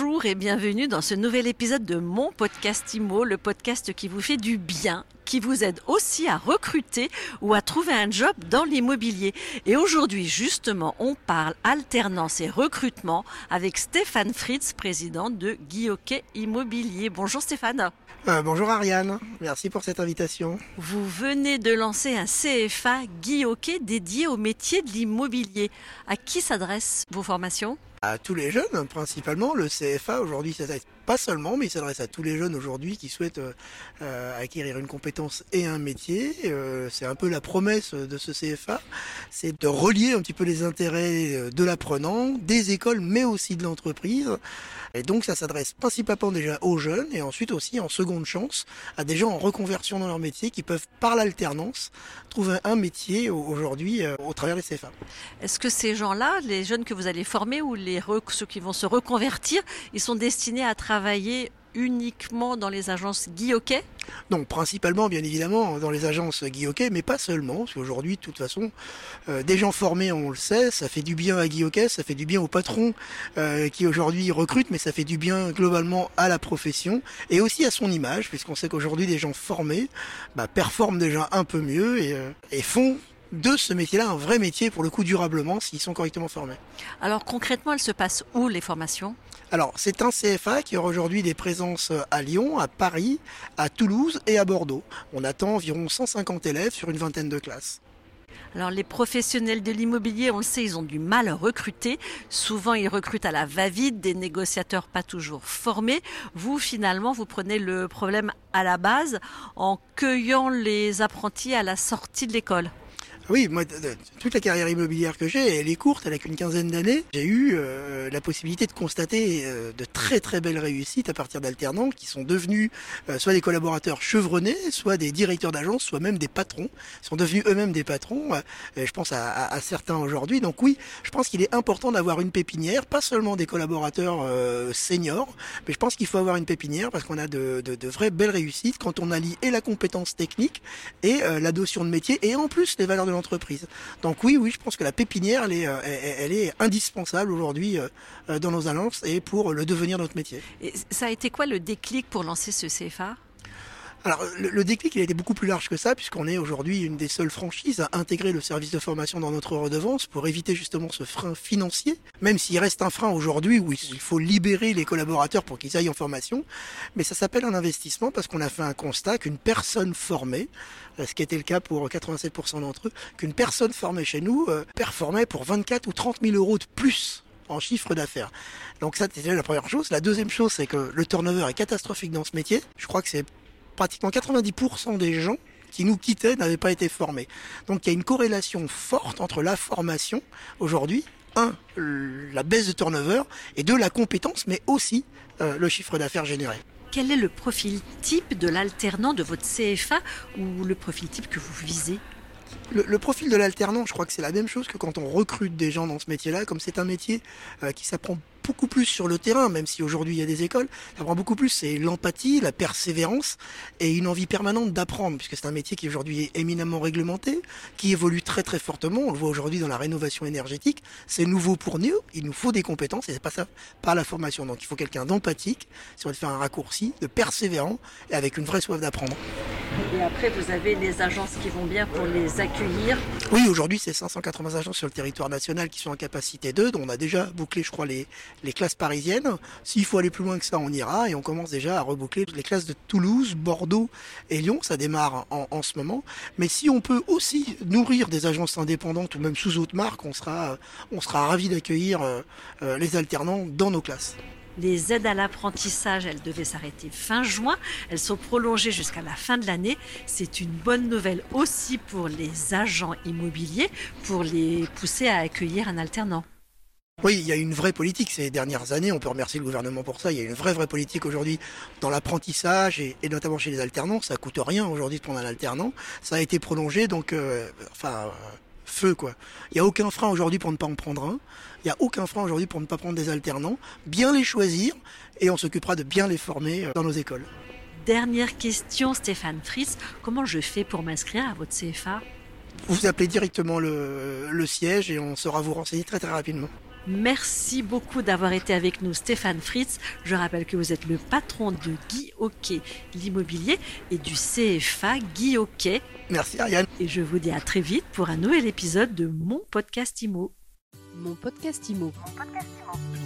Bonjour et bienvenue dans ce nouvel épisode de mon podcast IMO, le podcast qui vous fait du bien, qui vous aide aussi à recruter ou à trouver un job dans l'immobilier. Et aujourd'hui, justement, on parle alternance et recrutement avec Stéphane Fritz, président de Guilloquet Immobilier. Bonjour Stéphane. Euh, bonjour Ariane, merci pour cette invitation. Vous venez de lancer un CFA Guilloquet dédié au métier de l'immobilier. À qui s'adressent vos formations? À tous les jeunes, principalement. Le CFA aujourd'hui s'adresse pas seulement, mais il s'adresse à tous les jeunes aujourd'hui qui souhaitent euh, euh, acquérir une compétence et un métier. Euh, c'est un peu la promesse de ce CFA, c'est de relier un petit peu les intérêts de l'apprenant, des écoles, mais aussi de l'entreprise. Et donc ça s'adresse principalement déjà aux jeunes et ensuite aussi en seconde chance à des gens en reconversion dans leur métier qui peuvent par l'alternance trouver un métier aujourd'hui au travers des CFA. Est-ce que ces gens-là, les jeunes que vous allez former ou les ceux qui vont se reconvertir, ils sont destinés à travailler uniquement dans les agences Guilloquet? Non, principalement, bien évidemment, dans les agences Guilloquet, mais pas seulement, parce qu'aujourd'hui, de toute façon, euh, des gens formés, on le sait, ça fait du bien à Guilloquet, ça fait du bien aux patrons euh, qui aujourd'hui recrutent, mais ça fait du bien globalement à la profession et aussi à son image, puisqu'on sait qu'aujourd'hui, des gens formés bah, performent déjà un peu mieux et, euh, et font de ce métier-là un vrai métier pour le coup durablement s'ils sont correctement formés. Alors concrètement, elles se passent où les formations? Alors, c'est un CFA qui aura aujourd'hui des présences à Lyon, à Paris, à Toulouse et à Bordeaux. On attend environ 150 élèves sur une vingtaine de classes. Alors les professionnels de l'immobilier, on le sait, ils ont du mal à recruter. Souvent, ils recrutent à la va-vite, des négociateurs pas toujours formés. Vous, finalement, vous prenez le problème à la base en cueillant les apprentis à la sortie de l'école. Oui, moi, toute la carrière immobilière que j'ai, elle est courte, elle a qu'une quinzaine d'années. J'ai eu euh, la possibilité de constater euh, de très très belles réussites à partir d'alternants qui sont devenus euh, soit des collaborateurs chevronnés, soit des directeurs d'agence, soit même des patrons. Ils sont devenus eux-mêmes des patrons. je pense à, certains aujourd'hui. Donc oui, je pense qu'il est important d'avoir une pépinière, pas seulement des collaborateurs seniors, mais je pense qu'il faut avoir une pépinière parce qu'on a de, de, vraies belles réussites quand on allie et la compétence technique et la notion de métier et en plus les valeurs de Donc oui, oui, je pense que la pépinière, elle est, euh, indispensable aujourd'hui euh, euh, dans nos annonces et pour le devenir de notre métier. Et ça a été quoi le déclic pour lancer ce CFA alors, le, déclic, il a été beaucoup plus large que ça, puisqu'on est aujourd'hui une des seules franchises à intégrer le service de formation dans notre redevance pour éviter justement ce frein financier, même s'il reste un frein aujourd'hui où il faut libérer les collaborateurs pour qu'ils aillent en formation. Mais ça s'appelle un investissement parce qu'on a fait un constat qu'une personne formée, euh, ce qui était le cas pour 87% d'entre eux, qu'une personne formée chez nous euh, performait pour 24 ou 30 000 euros de plus en chiffre d'affaires. Donc ça, c'était la première chose. La deuxième chose, c'est que le turnover est catastrophique dans ce métier. Je crois que c'est pratiquement 90% des gens qui nous quittaient n'avaient pas été formés. Donc il y a une corrélation forte entre la formation aujourd'hui, un, la baisse de turnover, et deux, la compétence, mais aussi euh, le chiffre d'affaires généré. Quel est le profil type de l'alternant de votre CFA ou le profil type que vous visez? Le, profil de l'alternant, je crois que c'est la même chose que quand on recrute des gens dans ce métier-là, comme c'est un métier euh, qui s'apprend beaucoup plus sur le terrain, même si aujourd'hui il y a des écoles, ça prend beaucoup plus, c'est l'empathie, la persévérance et une envie permanente d'apprendre, puisque c'est un métier qui aujourd'hui est éminemment réglementé, qui évolue très très fortement, on le voit aujourd'hui dans la rénovation énergétique, c'est nouveau pour nous, il nous faut des compétences et c'est pas ça par la formation, donc il faut quelqu'un d'empathique, si on veut faire un raccourci, de persévérant et avec une vraie soif d'apprendre. Et après, vous avez les agences qui vont bien pour les accueillir Oui, aujourd'hui, c'est 580 agences sur le territoire national qui sont en capacité d'eux. On a déjà bouclé, je crois, les, les classes parisiennes. S'il faut aller plus loin que ça, on ira. Et on commence déjà à reboucler les classes de Toulouse, Bordeaux et Lyon. Ça démarre en, en ce moment. Mais si on peut aussi nourrir des agences indépendantes ou même sous autre marque, on sera, on sera ravis d'accueillir euh, euh, les alternants dans nos classes. Les aides à l'apprentissage, elles devaient s'arrêter fin juin. Elles sont prolongées jusqu'à la fin de l'année. C'est une bonne nouvelle aussi pour les agents immobiliers, pour les pousser à accueillir un alternant. Oui, il y a une vraie politique ces dernières années. On peut remercier le gouvernement pour ça. Il y a une vraie vraie politique aujourd'hui dans l'apprentissage et, notamment chez les alternants. Ça coûte rien aujourd'hui de prendre un alternant. Ça a été prolongé, donc euh, feu quoi. Il n'y a aucun frein aujourd'hui pour ne pas en prendre un. Il n'y a aucun frein aujourd'hui pour ne pas prendre des alternants. Bien les choisir et on s'occupera de bien les former euh, dans nos écoles. Dernière question, Stéphane Fritz. Comment je fais pour m'inscrire à votre CFA vous appelez directement le, le siège et on saura vous renseigner très très rapidement. Merci beaucoup d'avoir été avec nous, Stéphane Fritz. Je rappelle que vous êtes le patron de Guy Hockey, l'immobilier, et du CFA Guy Hockey. Merci Ariane. Et je vous dis à très vite pour un nouvel épisode de Mon Podcast Imo. Mon Podcast Imo. Mon podcast Imo.